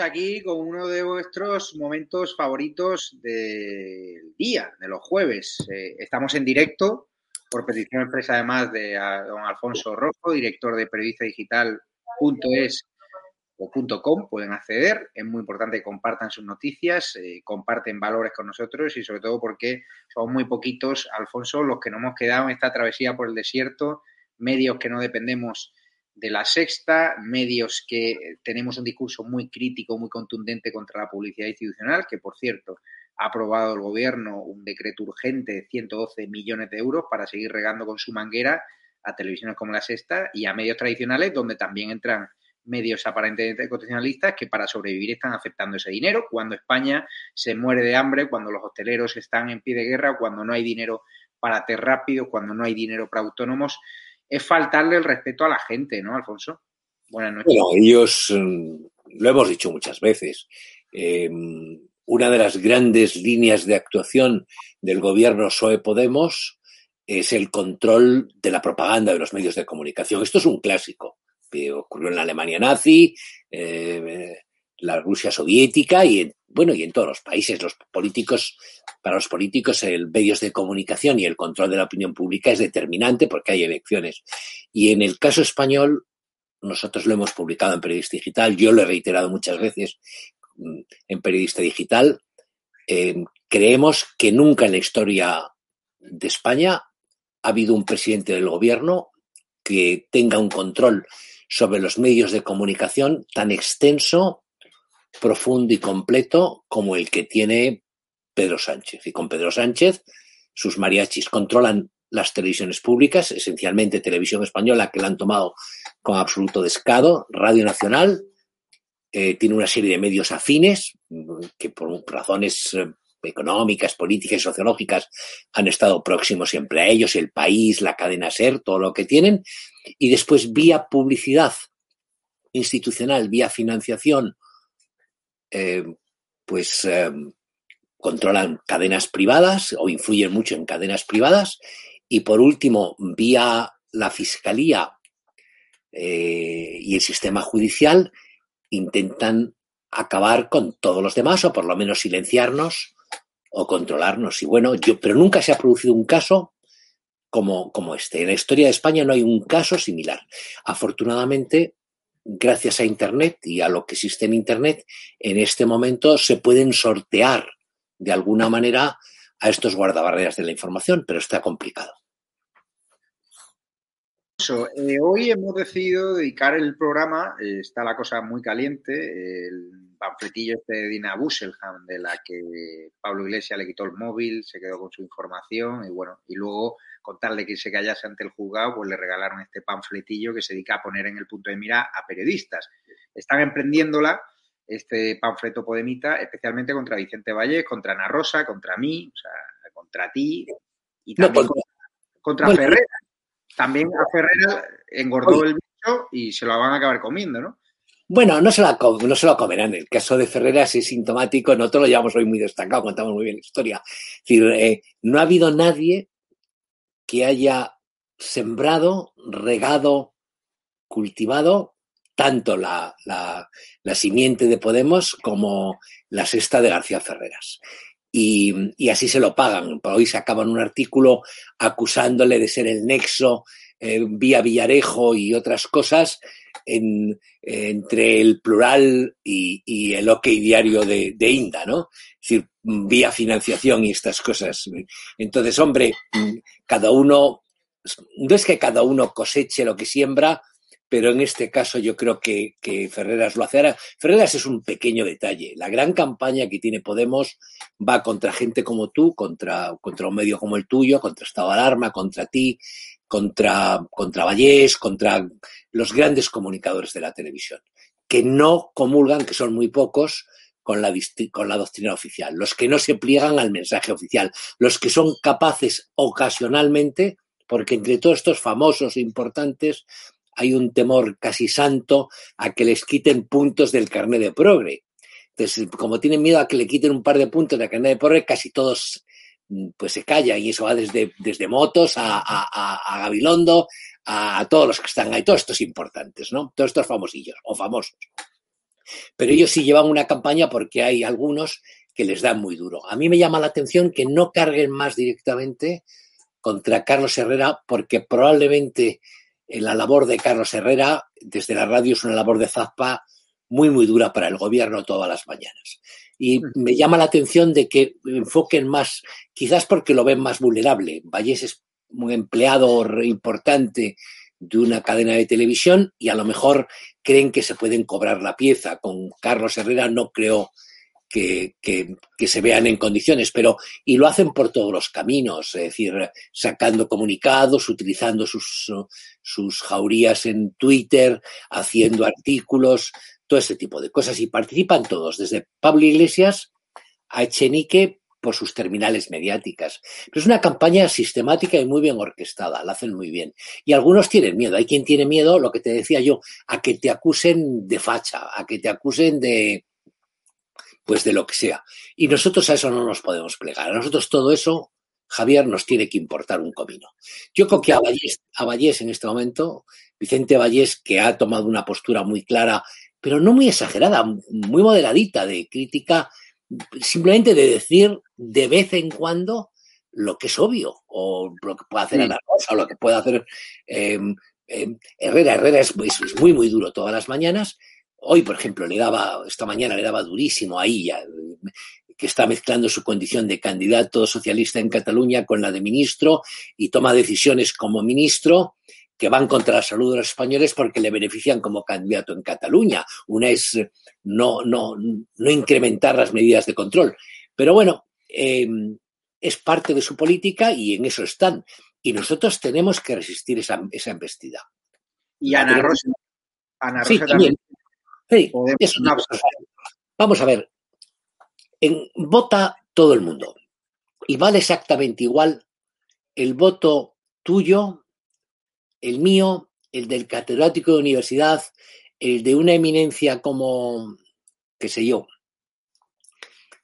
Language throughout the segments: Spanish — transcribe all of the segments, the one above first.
Aquí con uno de vuestros momentos favoritos del día, de los jueves. Eh, estamos en directo por petición expresa además de don Alfonso Rojo, director de periodista digital.es o .com, pueden acceder. Es muy importante que compartan sus noticias, eh, comparten valores con nosotros y sobre todo porque somos muy poquitos, Alfonso, los que nos hemos quedado en esta travesía por el desierto, medios que no dependemos de la sexta, medios que tenemos un discurso muy crítico, muy contundente contra la publicidad institucional, que por cierto ha aprobado el gobierno un decreto urgente de 112 millones de euros para seguir regando con su manguera a televisiones como la sexta y a medios tradicionales donde también entran medios aparentemente constitucionalistas que para sobrevivir están aceptando ese dinero. Cuando España se muere de hambre, cuando los hosteleros están en pie de guerra, cuando no hay dinero para ter rápido, cuando no hay dinero para autónomos es faltarle el respeto a la gente, ¿no, Alfonso? Buenas noches. Bueno, ellos, mm, lo hemos dicho muchas veces, eh, una de las grandes líneas de actuación del gobierno PSOE Podemos es el control de la propaganda de los medios de comunicación. Esto es un clásico. ocurrió en la Alemania nazi, eh, la Rusia soviética y en, bueno, y en todos los países. Los políticos, para los políticos, el medios de comunicación y el control de la opinión pública es determinante porque hay elecciones. Y en el caso español, nosotros lo hemos publicado en Periodista Digital, yo lo he reiterado muchas veces mm, en Periodista Digital, eh, creemos que nunca en la historia de España ha habido un presidente del gobierno que tenga un control sobre los medios de comunicación tan extenso profundo y completo como el que tiene Pedro Sánchez. Y con Pedro Sánchez, sus mariachis controlan las televisiones públicas, esencialmente televisión española, que la han tomado con absoluto descado, Radio Nacional, eh, tiene una serie de medios afines que por razones eh, económicas, políticas y sociológicas han estado próximos siempre a ellos, el país, la cadena SER, todo lo que tienen, y después vía publicidad institucional, vía financiación eh, pues eh, controlan cadenas privadas o influyen mucho en cadenas privadas. Y por último, vía la Fiscalía eh, y el sistema judicial, intentan acabar con todos los demás o por lo menos silenciarnos o controlarnos. Y bueno, yo, pero nunca se ha producido un caso como, como este. En la historia de España no hay un caso similar. Afortunadamente, gracias a Internet y a lo que existe en Internet, en este momento se pueden sortear de alguna manera a estos guardabarreras de la información, pero está complicado. Eh, hoy hemos decidido dedicar el programa, eh, está la cosa muy caliente, panfletillo este de Dina Busselham, de la que Pablo Iglesias le quitó el móvil, se quedó con su información y bueno, y luego con tal de que se callase ante el juzgado, pues le regalaron este panfletillo que se dedica a poner en el punto de mira a periodistas. Están emprendiéndola, este panfleto podemita, especialmente contra Vicente Valle, contra Ana Rosa, contra mí, o sea, contra ti y también contra, Ferrera. También a Ferrera engordó el bicho y se lo van a acabar comiendo, ¿no? Bueno, no se, lo, no se lo comerán. El caso de Ferreras es sintomático, nosotros lo llevamos hoy muy destacado, contamos muy bien la historia. Es decir, eh, no ha habido nadie que haya sembrado, regado, cultivado tanto la, la, simiente de Podemos como la sexta de García Ferreras. Y, así se lo pagan. Hoy se acaba un artículo acusándole de ser el nexo eh, vía Villarejo y otras cosas en, entre el plural y, y el OK diario de, Inda, ¿no? Es decir, vía financiación y estas cosas. Entonces, hombre, cada uno, no es que cada uno coseche lo que siembra, pero en este caso yo creo que, Ferreras lo hace. Ferreras es un pequeño detalle. La gran campaña que tiene Podemos va contra gente como tú, contra, contra un medio como el tuyo, contra Estado Alarma, contra ti, contra, contra Vallés, contra los grandes comunicadores de la televisión, que no comulgan, que son muy pocos, con la, con la doctrina oficial, los que no se pliegan al mensaje oficial, los que son capaces ocasionalmente, porque entre todos estos famosos e importantes hay un temor casi santo a que les quiten puntos del carnet de progre. Entonces, como tienen miedo a que le quiten un par de puntos del carnet de progre, casi todos pues se callan y eso va desde, desde motos a, a, a Gabilondo, a, todos los que están ahí, todos estos importantes, ¿no? Todos estos famosillos o famosos. Pero ellos sí llevan una campaña porque hay algunos que les dan muy duro. A mí me llama la atención que no carguen más directamente contra Carlos Herrera porque probablemente la labor de Carlos Herrera desde la radio es una labor de zapa muy, muy dura para el gobierno todas las mañanas. Y me llama la atención de que enfoquen más, quizás porque lo ven más vulnerable. Vallés es un empleado importante de una cadena de televisión y a lo mejor creen que se pueden cobrar la pieza. Con Carlos Herrera no creo que, se vean en condiciones, pero y lo hacen por todos los caminos, es decir, sacando comunicados, utilizando sus, sus jaurías en Twitter, haciendo artículos, todo ese tipo de cosas. Y participan todos, desde Pablo Iglesias a Echenique por sus terminales mediáticas. Pero es una campaña sistemática y muy bien orquestada, la hacen muy bien. Y algunos tienen miedo. Hay quien tiene miedo, lo que te decía yo, a que te acusen de facha, a que te acusen de, pues de lo que sea. Y nosotros a eso no nos podemos plegar. A nosotros todo eso, Javier, nos tiene que importar un comino. Yo creo que a Vallés, a Vallés en este momento, Vicente Vallés, que ha tomado una postura muy clara pero no muy exagerada, muy moderadita de crítica, simplemente de decir de vez en cuando lo que es obvio, o lo que puede hacer Ana Rosa, o lo que puede hacer em, em, Herrera. Herrera es, muy, muy duro todas las mañanas. Hoy, por ejemplo, le daba, esta mañana le daba durísimo a ella, que está mezclando su condición de candidato socialista en Cataluña con la de ministro y toma decisiones como ministro que van contra la salud de los españoles porque le benefician como candidato en Cataluña. Una es eh, no, no, no incrementar las medidas de control. Pero bueno, em, es parte de su política y en eso están. Y nosotros tenemos que resistir esa, esa embestida. Y Ana Rosa. Ana Rosa también. Vamos a ver. En, vota todo el mundo. Y vale exactamente igual el voto tuyo el mío, el del catedrático de universidad, el de una eminencia como, qué sé yo,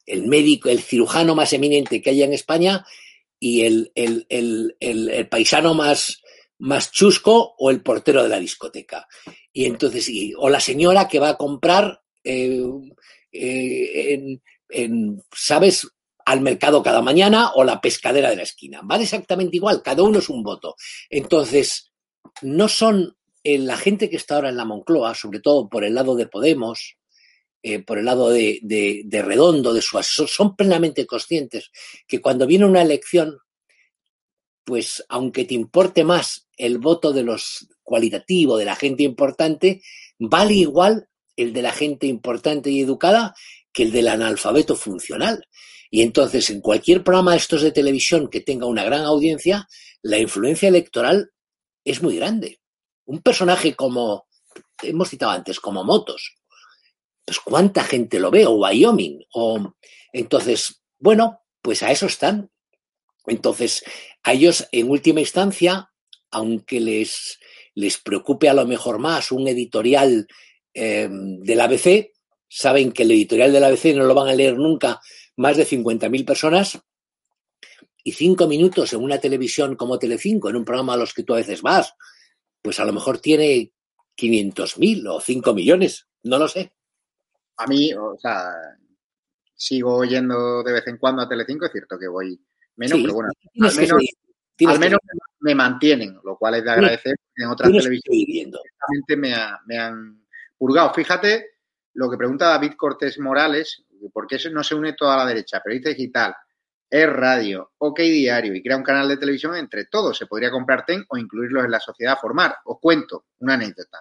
el médico, el cirujano más eminente que haya en España y el, el, paisano más, más chusco o el portero de la discoteca. Y entonces, o la señora que va a comprar, eh, eh, en, ¿sabes? al mercado cada mañana o la pescadera de la esquina. Vale exactamente igual, cada uno es un voto. Entonces, no son eh, la gente que está ahora en la Moncloa, sobre todo por el lado de Podemos, eh, por el lado de, Redondo, de su asesor, son plenamente conscientes que cuando viene una elección, pues aunque te importe más el voto de los cualitativo, de la gente importante, vale igual el de la gente importante y educada que el del analfabeto funcional. Y entonces, en cualquier programa de estos de televisión que tenga una gran audiencia, la influencia electoral es muy grande. Un personaje como, hemos citado antes, como Motos, pues cuánta gente lo ve, o Wyoming, o entonces, bueno, pues a eso están. Entonces, a ellos en última instancia, aunque les, les preocupe a lo mejor más un editorial eh, del ABC, saben que el editorial del ABC no lo van a leer nunca más de 50.000 personas, y cinco minutos en una televisión como Telecinco, en un programa a los que tú a veces vas, pues a lo mejor tiene 500.000 o 5 millones, no lo sé. A mí, o sea, sigo yendo de vez en cuando a Telecinco, es cierto que voy menos, pero bueno, al menos, me mantienen, lo cual es de agradecer. En otras televisiones me, me han purgado. Fíjate lo que pregunta David Cortés Morales, ¿por qué no se une toda la derecha? Periodista digital, es radio, OK Diario y crea un canal de televisión entre todos. Se podría comprar TEN o incluirlos en la sociedad formar. Os cuento una anécdota.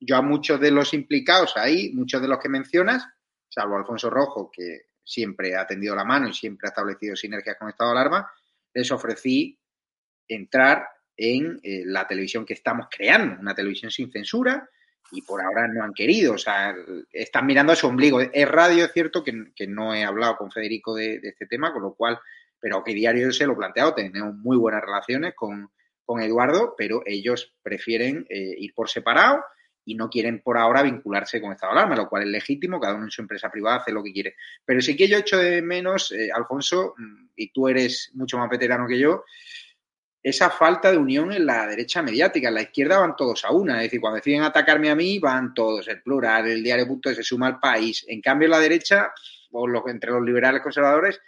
Yo a muchos de los implicados ahí, muchos de los que mencionas, salvo Alfonso Rojo, que siempre ha tendido la mano y siempre ha establecido sinergias con Estado de Alarma, les ofrecí entrar en eh, la televisión que estamos creando, una televisión sin censura, y por ahora no han querido, o sea, están mirando a su ombligo. Es radio, es cierto que, no he hablado con Federico de, este tema, con lo cual, pero que diario se lo he planteado, tenemos muy buenas relaciones con, Eduardo, pero ellos prefieren eh, ir por separado y no quieren por ahora vincularse con Estado de Alarma, lo cual es legítimo, cada uno en su empresa privada hace lo que quiere. Pero sí que yo echo de menos, eh, Alfonso, mm, y tú eres mucho más veterano que yo, esa falta de unión en la derecha mediática. En la izquierda van todos a una. Es decir, cuando deciden atacarme a mí, van todos. El plural, el diario punto se suma al país. En cambio, en la derecha, o los, entre los liberales conservadores,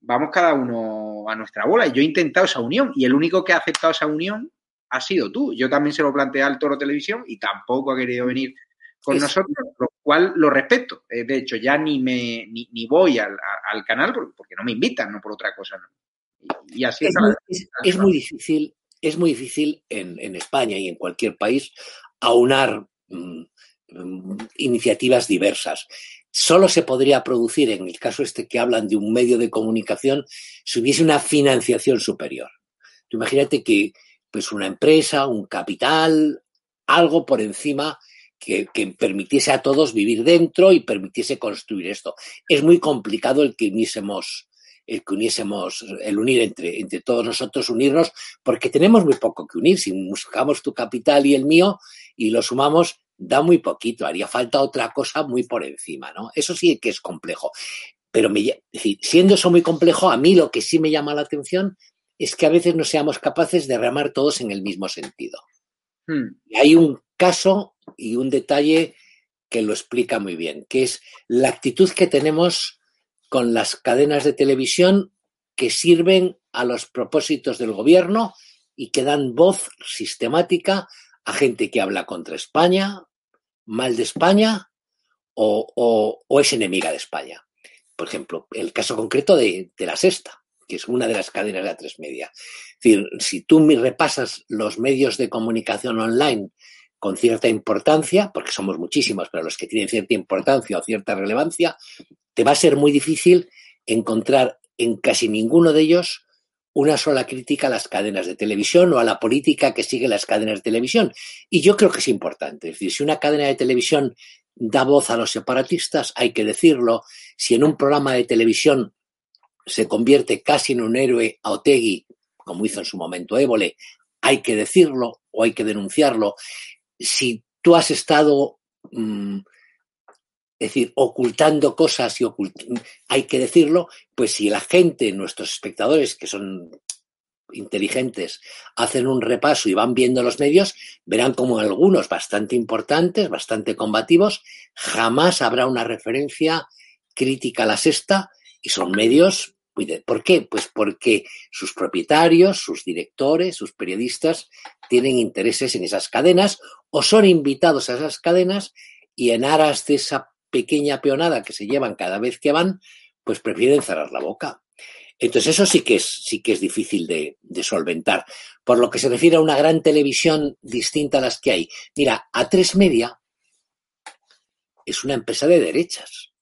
vamos cada uno a nuestra bola. Y yo he intentado esa unión. Y el único que ha aceptado esa unión ha sido tú. Yo también se lo planteé al Toro Televisión y tampoco ha querido venir con nosotros, lo cual lo respeto. Eh, de hecho, ya ni me ni, voy al, canal porque no me invitan, no por otra cosa. Y, así es, muy, muy difícil, es muy difícil en, España y en cualquier país aunar mm, mm, iniciativas diversas. Solo se podría producir, en el caso este que hablan de un medio de comunicación, si hubiese una financiación superior. imagínate que pues una empresa, un capital, algo por encima que, permitiese a todos vivir dentro y permitiese construir esto. Es muy complicado el que uniésemos, el que uniésemos, el unir entre, entre todos nosotros, unirnos, porque tenemos muy poco que unir. Si buscamos tu capital y el mío y lo sumamos, da muy poquito. Haría falta otra cosa muy por encima, ¿no? Eso sí que es complejo. Pero me, siendo eso muy complejo, a mí lo que sí me llama la atención es que a veces no seamos capaces de remar todos en el mismo sentido. Hmm. hay un caso y un detalle que lo explica muy bien, que es la actitud que tenemos con las cadenas de televisión que sirven a los propósitos del gobierno y que dan voz sistemática a gente que habla contra España, mal de España o, es enemiga de España. Por ejemplo, el caso concreto de, la sexta que es una de las cadenas de A3 Media. Es decir, si tú repasas los medios de comunicación online con cierta importancia, porque somos muchísimos, pero los que tienen cierta importancia o cierta relevancia, te va a ser muy difícil encontrar en casi ninguno de ellos una sola crítica a las cadenas de televisión o a la política que sigue las cadenas de televisión. Y yo creo que es importante. Es decir, si una cadena de televisión da voz a los separatistas, hay que decirlo. Si en un programa de televisión se convierte casi en un héroe a Otegui, como hizo en su momento Évole, hay que decirlo o hay que denunciarlo. Si tú has estado, mm, es decir, ocultando cosas y hay que decirlo, pues si la gente, nuestros espectadores, que son inteligentes, hacen un repaso y van viendo los medios, verán como algunos bastante importantes, bastante combativos, jamás habrá una referencia crítica a la sexta y son medios ¿Por qué? Pues porque sus propietarios, sus directores, sus periodistas tienen intereses en esas cadenas o son invitados a esas cadenas y en aras de esa pequeña peonada que se llevan cada vez que van, pues prefieren cerrar la boca. Entonces eso sí que es, sí que es difícil de, de, solventar. Por lo que se refiere a una gran televisión distinta a las que hay. Mira, A3 Media es una empresa de derechas,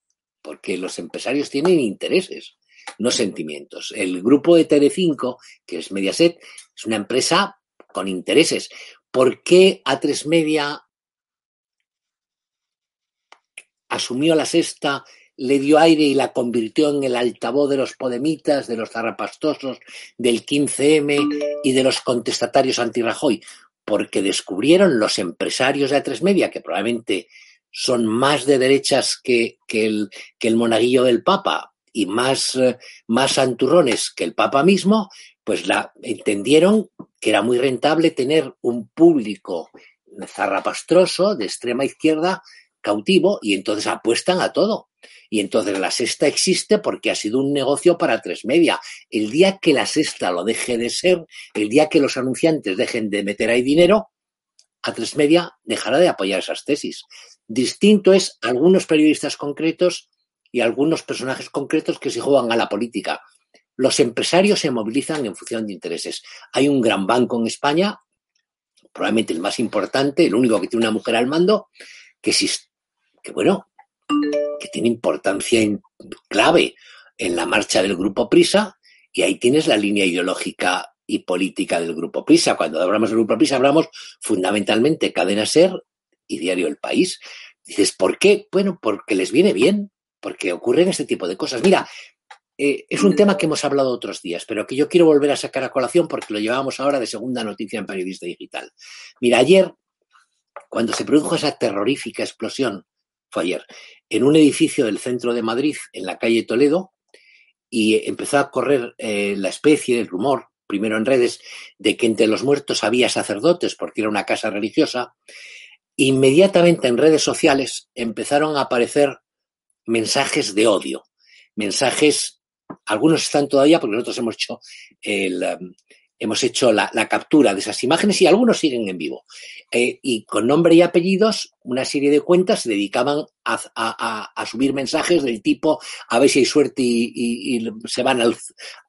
porque los empresarios tienen intereses no sentimientos. El grupo de Telecinco, que es Mediaset, es una empresa con intereses. ¿Por qué A3 Media asumió la sexta, le dio aire y la convirtió en el altavoz de los podemitas, de los zarrapastosos, del 15M y de los contestatarios anti-Rajoy? Porque descubrieron los empresarios de A3 Media, que probablemente son más de derechas que, el, que el monaguillo del Papa, y más, eh, más anturrones que el Papa mismo, pues la entendieron que era muy rentable tener un público zarrapastroso de extrema izquierda cautivo y entonces apuestan a todo. Y entonces la sexta existe porque ha sido un negocio para tres media. El día que la sexta lo deje de ser, el día que los anunciantes dejen de meter ahí dinero, a tres media dejará de apoyar esas tesis. Distinto es algunos periodistas concretos y algunos personajes concretos que se juegan a la política. Los empresarios se movilizan en función de intereses. Hay un gran banco en España, probablemente el más importante, el único que tiene una mujer al mando, que, que bueno, que tiene importancia clave en la marcha del grupo Prisa, y ahí tienes la línea ideológica y política del grupo Prisa. Cuando hablamos del grupo Prisa hablamos fundamentalmente Cadena Ser y Diario El País. Dices, ¿por qué? Bueno, porque les viene bien, porque ocurren este tipo de cosas. Mira, eh, es un tema que hemos hablado otros días, pero que yo quiero volver a sacar a colación porque lo llevamos ahora de segunda noticia en Periodista Digital. Mira, ayer, cuando se produjo esa terrorífica explosión, fue ayer, en un edificio del centro de Madrid, en la calle Toledo, y empezó a correr eh, la especie, el rumor, primero en redes, de que entre los muertos había sacerdotes porque era una casa religiosa, inmediatamente en redes sociales empezaron a aparecer mensajes de odio, mensajes, algunos están todavía porque nosotros hemos hecho el, um, hemos hecho la, captura de esas imágenes y algunos siguen en vivo. Eh, y con nombre y apellidos, una serie de cuentas se dedicaban a, subir mensajes del tipo a ver si hay suerte y, se van al,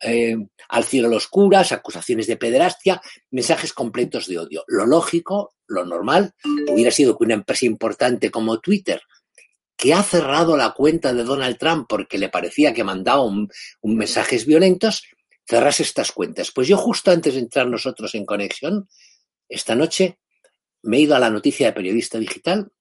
eh, al, cielo los curas, acusaciones de pederastia, mensajes completos de odio. Lo lógico, lo normal, hubiera sido que una empresa importante como Twitter que ha cerrado la cuenta de Donald Trump porque le parecía que mandaba un, mensajes violentos, cerrase estas cuentas. Pues yo justo antes de entrar nosotros en conexión, esta noche me he ido a la noticia de periodista digital,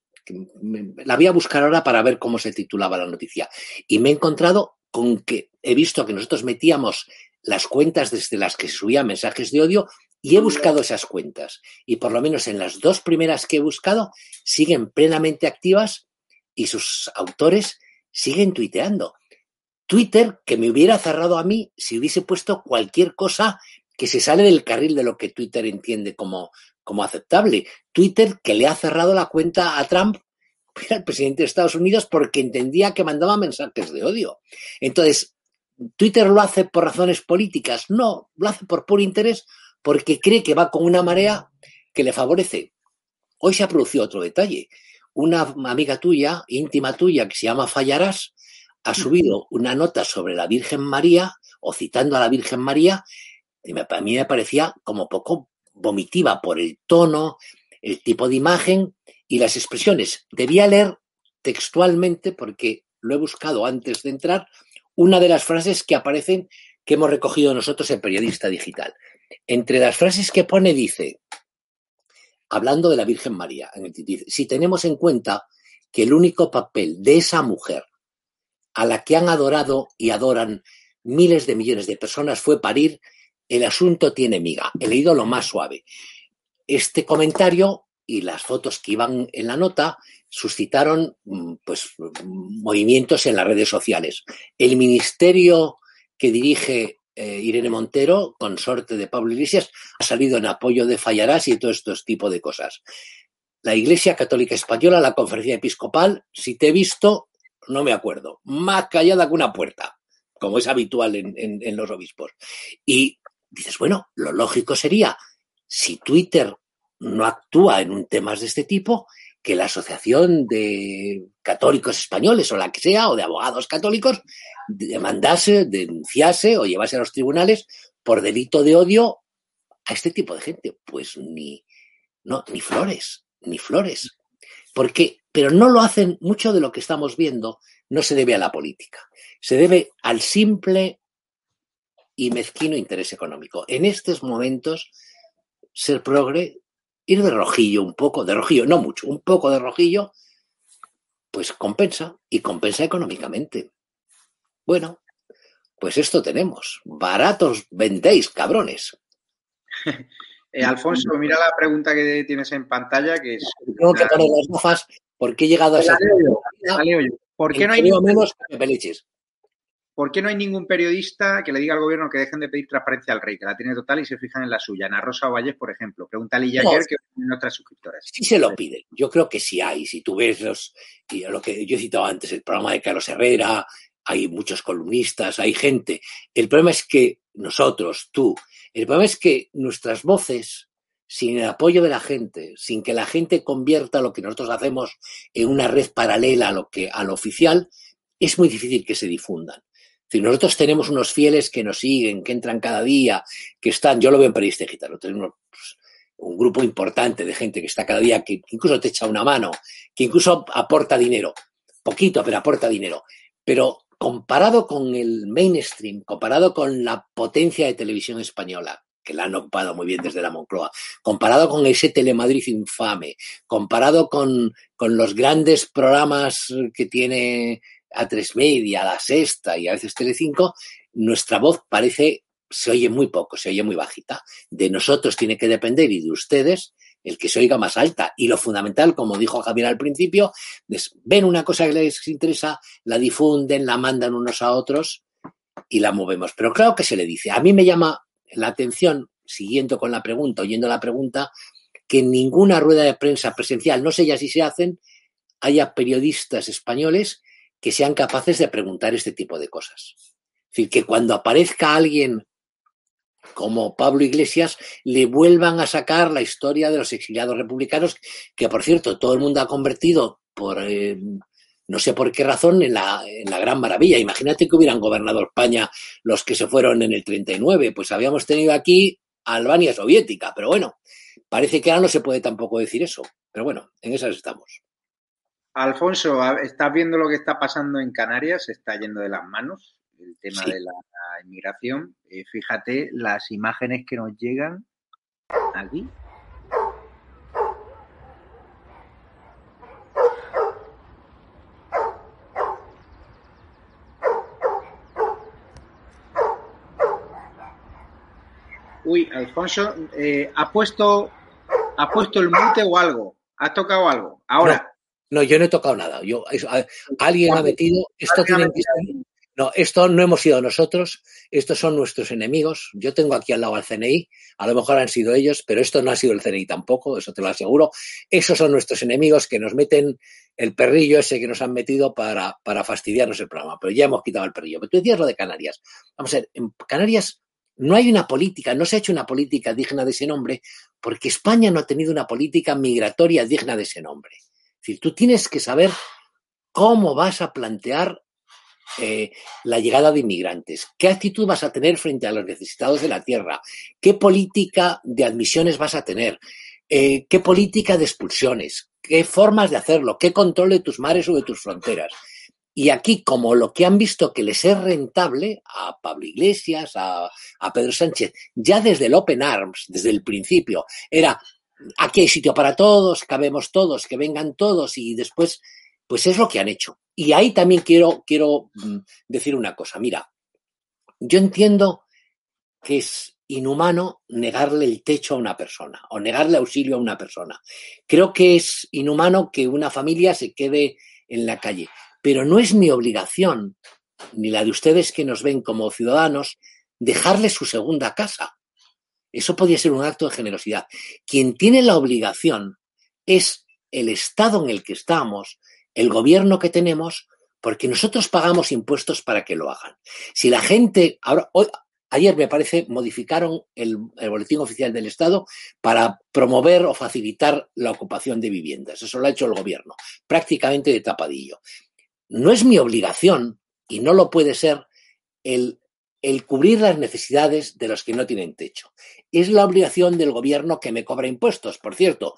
la voy a buscar ahora para ver cómo se titulaba la noticia, y me he encontrado con que he visto que nosotros metíamos las cuentas desde las que subía mensajes de odio y he buscado esas cuentas. Y por lo menos en las dos primeras que he buscado siguen plenamente activas y sus autores siguen tuiteando. Twitter que me hubiera cerrado a mí si hubiese puesto cualquier cosa que se sale del carril de lo que Twitter entiende como, como aceptable. Twitter que le ha cerrado la cuenta a Trump, el presidente de Estados Unidos, porque entendía que mandaba mensajes de odio. Entonces, ¿Twitter lo hace por razones políticas? No, lo hace por puro interés, porque cree que va con una marea que le favorece. Hoy se ha producido otro detalle una amiga tuya, íntima tuya, que se llama Fallarás, ha subido una nota sobre la Virgen María, o citando a la Virgen María, y a mí me parecía como poco vomitiva por el tono, el tipo de imagen y las expresiones. Debía leer textualmente, porque lo he buscado antes de entrar, una de las frases que aparecen que hemos recogido nosotros en Periodista Digital. Entre las frases que pone dice, hablando de la Virgen María, si tenemos en cuenta que el único papel de esa mujer a la que han adorado y adoran miles de millones de personas fue parir, el asunto tiene miga. He leído lo más suave. Este comentario y las fotos que iban en la nota suscitaron mm, pues, movimientos en las redes sociales. El ministerio que dirige eh, Irene Montero, consorte de Pablo Iglesias, ha salido en apoyo de Fallarás y todo estos tipos de cosas. La Iglesia Católica Española, la Conferencia Episcopal, si te he visto, no me acuerdo, más callada que una puerta, como es habitual en, en los obispos. Y dices, bueno, lo lógico sería, si Twitter no actúa en un temas de este tipo, que la Asociación de Católicos Españoles o la que sea, o de abogados católicos, demandase, denunciase o llevase a los tribunales por delito de odio a este tipo de gente. Pues ni, no, ni flores, ni flores. Porque, pero no lo hacen, mucho de lo que estamos viendo no se debe a la política, se debe al simple y mezquino interés económico. En estos momentos, ser progre ir de rojillo un poco, de rojillo, no mucho, un poco de rojillo, pues compensa y compensa económicamente. Bueno, pues esto tenemos. Baratos vendéis, cabrones. Eh, Alfonso, mira la pregunta que tienes en pantalla, que es... Tengo que poner las gafas porque he llegado a esa... ¿Por qué no hay menos que ¿Por qué no hay ningún periodista que le diga al gobierno que dejen de pedir transparencia al rey, que la tiene total y se fijan en la suya? Ana Rosa Valles, por ejemplo. Pregúntale ya ayer que tienen otras suscriptoras. Sí se lo piden. Yo creo que sí hay. Si tú ves los, lo que yo he citado antes, el programa de Carlos Herrera, hay muchos columnistas, hay gente. El problema es que nosotros, tú, el problema es que nuestras voces, sin el apoyo de la gente, sin que la gente convierta lo que nosotros hacemos en una red paralela a lo que a lo oficial, es muy difícil que se difundan. Si nosotros tenemos unos fieles que nos siguen, que entran cada día, que están, yo lo veo en Periodista Digital, tenemos pues, un grupo importante de gente que está cada día, que incluso te echa una mano, que incluso aporta dinero, poquito, pero aporta dinero. Pero comparado con el mainstream, comparado con la potencia de televisión española, que la han ocupado muy bien desde la Moncloa, comparado con ese Telemadrid infame, comparado con, con los grandes programas que tiene a tres media, a la sexta y a veces Telecinco, nuestra voz parece, se oye muy poco, se oye muy bajita. De nosotros tiene que depender y de ustedes el que se oiga más alta. Y lo fundamental, como dijo Javier al principio, es ven una cosa que les interesa, la difunden, la mandan unos a otros y la movemos. Pero claro que se le dice. A mí me llama la atención, siguiendo con la pregunta, oyendo la pregunta, que en ninguna rueda de prensa presencial, no sé ya si se hacen, haya periodistas españoles que sean capaces de preguntar este tipo de cosas. Es decir, que cuando aparezca alguien como Pablo Iglesias le vuelvan a sacar la historia de los exiliados republicanos, que por cierto todo el mundo ha convertido por eh, no sé por qué razón en la, en la gran maravilla. Imagínate que hubieran gobernado España los que se fueron en el 39, pues habíamos tenido aquí Albania soviética, pero bueno, parece que ahora no se puede tampoco decir eso, pero bueno, en esas estamos. Alfonso, ¿estás viendo lo que está pasando en Canarias? Se está yendo de las manos el tema de la, inmigración. Eh, fíjate las imágenes que nos llegan aquí. Uy, Alfonso, eh, ¿ha puesto, ¿ha puesto el mute o algo? ¿Has tocado algo? Ahora. No, yo no he tocado nada. Yo, alguien ha metido. Esto tiene que no, esto no hemos sido nosotros, estos son nuestros enemigos. Yo tengo aquí al lado al CNI, a lo mejor han sido ellos, pero esto no ha sido el CNI tampoco, eso te lo aseguro. Esos son nuestros enemigos que nos meten el perrillo ese que nos han metido para, para fastidiarnos el programa, pero ya hemos quitado el perrillo. Pero tú decías lo de Canarias. Vamos a ver, en Canarias no hay una política, no se ha hecho una política digna de ese nombre, porque España no ha tenido una política migratoria digna de ese nombre. Decir, tú tienes que saber cómo vas a plantear eh, la llegada de inmigrantes? ¿Qué actitud vas a tener frente a los necesitados de la tierra? ¿Qué política de admisiones vas a tener? Eh, ¿Qué política de expulsiones? ¿Qué formas de hacerlo? ¿Qué control de tus mares o de tus fronteras? Y aquí, como lo que han visto que les es rentable a Pablo Iglesias, a, a Pedro Sánchez, ya desde el Open Arms, desde el principio, era aquí hay sitio para todos, cabemos todos, que vengan todos y después pues es lo que han hecho. Y ahí también quiero, quiero mm, decir una cosa. Mira, yo entiendo que es inhumano negarle el techo a una persona o negarle auxilio a una persona. Creo que es inhumano que una familia se quede en la calle, pero no es mi obligación, ni la de ustedes que nos ven como ciudadanos, dejarle su segunda casa. Eso podría ser un acto de generosidad. Quien tiene la obligación es el Estado en el que estamos, el gobierno que tenemos porque nosotros pagamos impuestos para que lo hagan. Si la gente, ahora, ayer me parece, modificaron el, el, boletín oficial del Estado para promover o facilitar la ocupación de viviendas. Eso lo ha hecho el gobierno, prácticamente de tapadillo. No es mi obligación, y no lo puede ser, el, el cubrir las necesidades de los que no tienen techo. Es la obligación del gobierno que me cobra impuestos. Por cierto,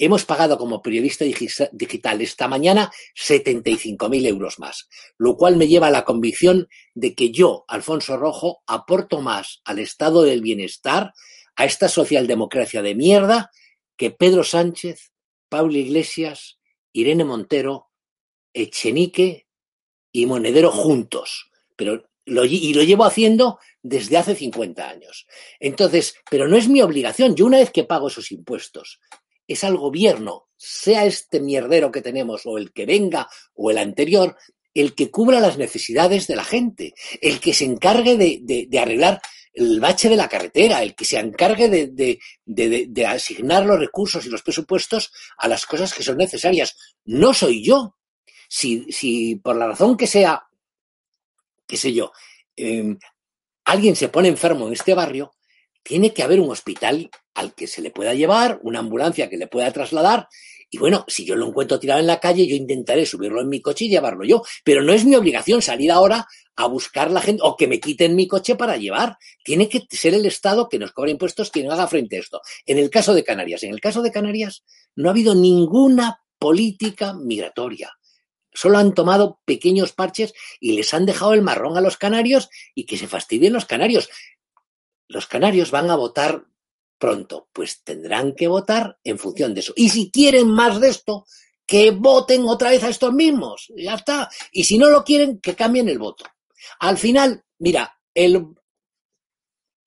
Hemos pagado como periodista digital esta mañana 75.000 euros más, lo cual me lleva a la convicción de que yo, Alfonso Rojo, aporto más al estado del bienestar, a esta socialdemocracia de mierda, que Pedro Sánchez, Pablo Iglesias, Irene Montero, Echenique y Monedero juntos. Pero y lo llevo haciendo desde hace 50 años. Entonces, pero no es mi obligación. Yo una vez que pago esos impuestos es al gobierno, sea este mierdero que tenemos o el que venga o el anterior, el que cubra las necesidades de la gente, el que se encargue de, de, de arreglar el bache de la carretera, el que se encargue de, de, asignar los recursos y los presupuestos a las cosas que son necesarias. No soy yo. Si, si por la razón que sea, qué sé yo, eh, alguien se pone enfermo en este barrio, tiene que haber un hospital al que se le pueda llevar, una ambulancia que le pueda trasladar. Y bueno, si yo lo encuentro tirado en la calle, yo intentaré subirlo en mi coche y llevarlo yo. Pero no es mi obligación salir ahora a buscar la gente o que me quiten mi coche para llevar. Tiene que ser el Estado que nos cobre impuestos quien haga frente a esto. En el caso de Canarias, en el caso de Canarias no ha habido ninguna política migratoria. Solo han tomado pequeños parches y les han dejado el marrón a los canarios y que se fastidien los canarios los canarios van a votar pronto, pues tendrán que votar en función de eso. Y si quieren más de esto, que voten otra vez a estos mismos. Ya está. Y si no lo quieren, que cambien el voto. Al final, mira, el,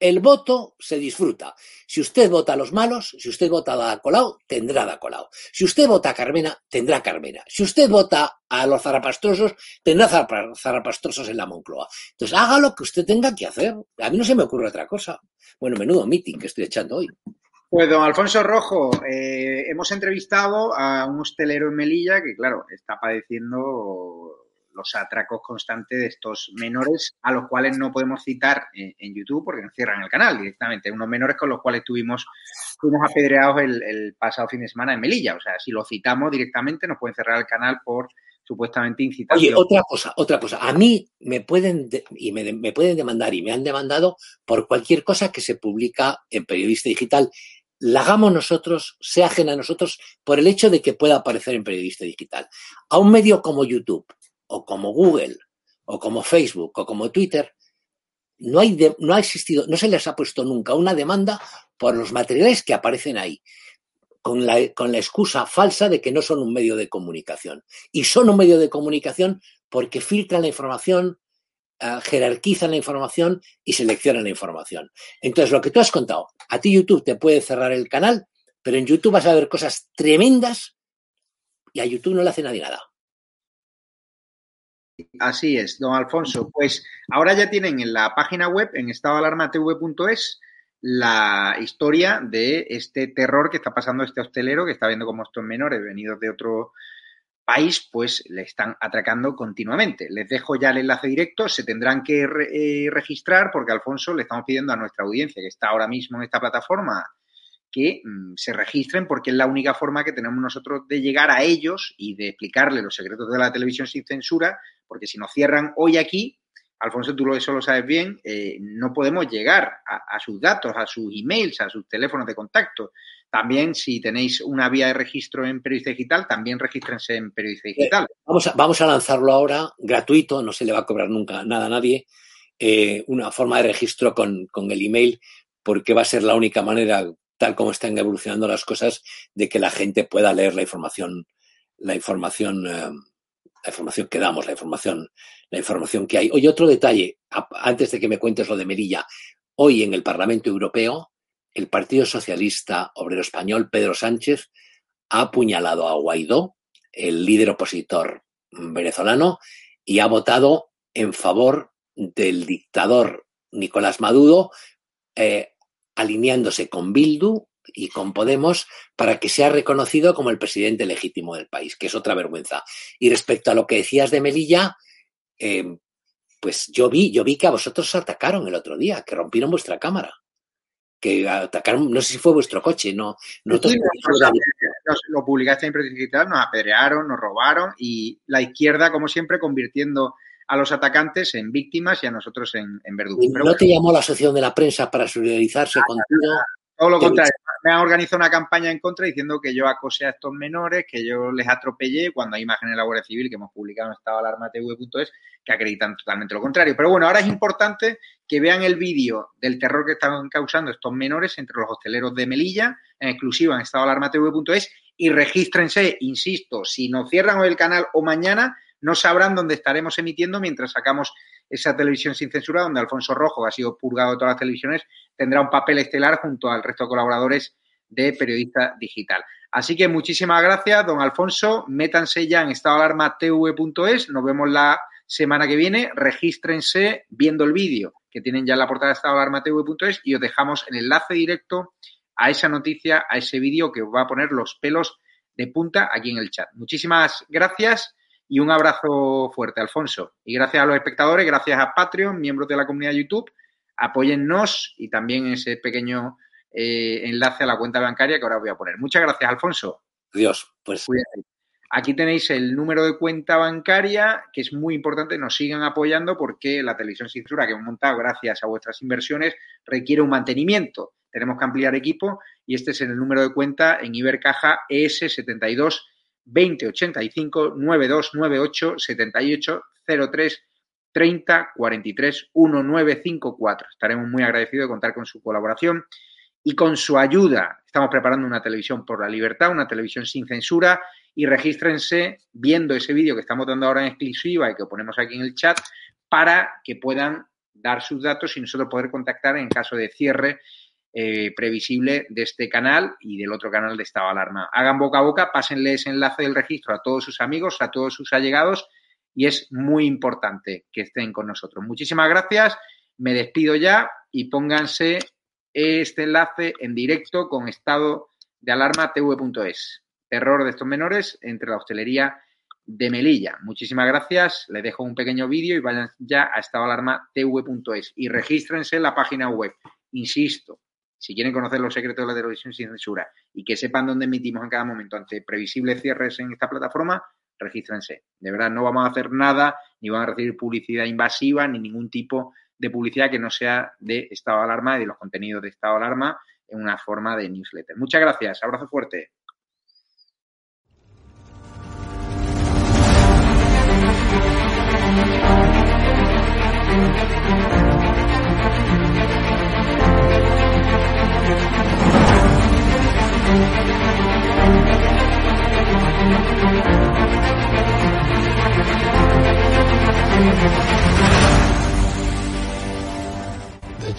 el voto se disfruta. Si usted vota a los malos, si usted vota a Da Colau, tendrá Da Colau. Si usted vota a Carmena, tendrá Carmena. Si usted vota a los zarapastrosos, tendrá zarapastrosos en la Moncloa. Entonces, haga lo que usted tenga que hacer. A mí no se me ocurre otra cosa. Bueno, menudo meeting que estoy echando hoy. Pues don Alfonso Rojo, eh, hemos entrevistado a un hostelero en Melilla que, claro, está padeciendo los atracos constantes de estos menores a los cuales no podemos citar en, YouTube porque nos cierran el canal directamente. Unos menores con los cuales tuvimos, fuimos apedreados el, pasado fin de semana en Melilla. O sea, si lo citamos directamente nos pueden cerrar el canal por supuestamente incitación. Oye, otra cosa, otra cosa. A mí me pueden, y me, me pueden demandar y me han demandado por cualquier cosa que se publica en Periodista Digital la hagamos nosotros, sea ajena a nosotros, por el hecho de que pueda aparecer en periodista digital. A un medio como YouTube, o como Google, o como Facebook, o como Twitter, no, hay no ha existido, no se les ha puesto nunca una demanda por los materiales que aparecen ahí, con la, con la excusa falsa de que no son un medio de comunicación. Y son un medio de comunicación porque filtran la información, uh, jerarquizan la información y seleccionan la información. Entonces, lo que tú has contado, a ti YouTube te puede cerrar el canal, pero en YouTube vas a ver cosas tremendas y a YouTube no le hace nadie nada. Así es, don Alfonso. Pues ahora ya tienen en la página web, en estadoalarmatv.es, la historia de este terror que está pasando este hostelero que está viendo como estos menores venidos de otro país, pues le están atracando continuamente. Les dejo ya el enlace directo, se tendrán que eh, registrar porque Alfonso le estamos pidiendo a nuestra audiencia que está ahora mismo en esta plataforma que mm, se registren porque es la única forma que tenemos nosotros de llegar a ellos y de explicarles los secretos de la televisión sin censura, porque si nos cierran hoy aquí, Alfonso, tú lo, eso lo sabes bien, eh, no podemos llegar a, sus datos, a sus emails, a sus teléfonos de contacto. También, si tenéis una vía de registro en Periodista Digital, también regístrense en Periodista eh, Digital. vamos, a, vamos a lanzarlo ahora, gratuito, no se le va a cobrar nunca nada a nadie, eh, una forma de registro con, con el email, porque va a ser la única manera tal como están evolucionando las cosas, de que la gente pueda leer la información, la información, eh, la información que damos, la información, la información que hay. Oye, otro detalle, antes de que me cuentes lo de Melilla, hoy en el Parlamento Europeo, el Partido Socialista Obrero Español, Pedro Sánchez, ha apuñalado a Guaidó, el líder opositor venezolano, y ha votado en favor del dictador Nicolás Maduro, eh, alineándose con Bildu y con Podemos para que sea reconocido como el presidente legítimo del país, que es otra vergüenza. Y respecto a lo que decías de Melilla, eh, pues yo vi, yo vi que a vosotros atacaron el otro día, que rompieron vuestra cámara, que atacaron, no sé si fue vuestro coche, no. lo publicaste en digital, nos apedrearon, nos robaron y la izquierda, como siempre, convirtiendo a los atacantes en víctimas y a nosotros en, en verdugos. ¿No te llamó la asociación de la prensa para solidarizarse contigo? Todo lo contrario. Me han organizado una campaña en contra diciendo que yo acosé a estos menores, que yo les atropellé, cuando hay imágenes de la Guardia Civil que hemos publicado en estadoalarmatv.es que acreditan totalmente lo contrario. Pero bueno, ahora es importante que vean el vídeo del terror que están causando estos menores entre los hosteleros de Melilla, en exclusiva en estadoalarmatv.es, y regístrense, insisto, si nos cierran hoy el canal o mañana, no sabrán dónde estaremos emitiendo mientras sacamos esa televisión sin censura, donde Alfonso Rojo, que ha sido purgado de todas las televisiones, tendrá un papel estelar junto al resto de colaboradores de Periodista Digital. Así que muchísimas gracias, don Alfonso. Métanse ya en estadoalarmatv.es. Nos vemos la semana que viene. Regístrense viendo el vídeo que tienen ya en la portada de estadoalarmatv.es y os dejamos el enlace directo a esa noticia, a ese vídeo que os va a poner los pelos de punta aquí en el chat. Muchísimas gracias y un abrazo fuerte, Alfonso. Y gracias a los espectadores, gracias a Patreon, miembros de la comunidad de YouTube, apóyennos y también ese pequeño eh, enlace a la cuenta bancaria que ahora voy a poner. Muchas gracias, Alfonso. Dios, pues. Aquí tenéis el número de cuenta bancaria, que es muy importante, nos sigan apoyando porque la televisión censura que hemos montado gracias a vuestras inversiones requiere un mantenimiento. Tenemos que ampliar equipo y este es el número de cuenta en Ibercaja ES72 2085 9298 78 03 30 43 1954. Estaremos muy agradecidos de contar con su colaboración y con su ayuda. Estamos preparando una televisión por la libertad, una televisión sin censura y regístrense viendo ese vídeo que estamos dando ahora en exclusiva y que ponemos aquí en el chat para que puedan dar sus datos y nosotros poder contactar en caso de cierre eh, previsible de este canal y del otro canal de estado alarma. Hagan boca a boca, pásenle ese enlace del registro a todos sus amigos, a todos sus allegados y es muy importante que estén con nosotros. Muchísimas gracias, me despido ya y pónganse este enlace en directo con estado de alarma tv.es. Terror de estos menores entre la hostelería de Melilla. Muchísimas gracias. Les dejo un pequeño vídeo y vayan ya a estado alarma tv.es y regístrense en la página web. Insisto, si quieren conocer los secretos de la televisión sin censura y que sepan dónde emitimos en cada momento ante previsibles cierres en esta plataforma, regístrense. De verdad, no vamos a hacer nada, ni van a recibir publicidad invasiva, ni ningún tipo de publicidad que no sea de estado de alarma y de los contenidos de estado de alarma en una forma de newsletter. Muchas gracias, abrazo fuerte.